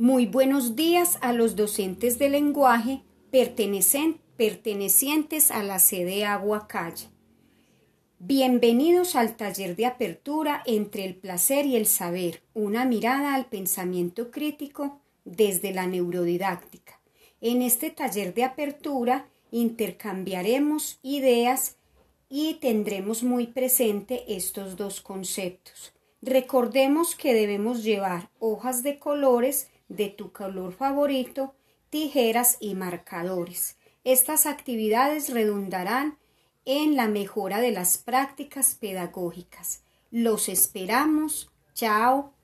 Muy buenos días a los docentes de lenguaje pertenecientes a la sede Agua Calle. Bienvenidos al taller de apertura entre el placer y el saber, una mirada al pensamiento crítico desde la neurodidáctica. En este taller de apertura intercambiaremos ideas y tendremos muy presente estos dos conceptos. Recordemos que debemos llevar hojas de colores de tu color favorito, tijeras y marcadores. Estas actividades redundarán en la mejora de las prácticas pedagógicas. Los esperamos. Chao.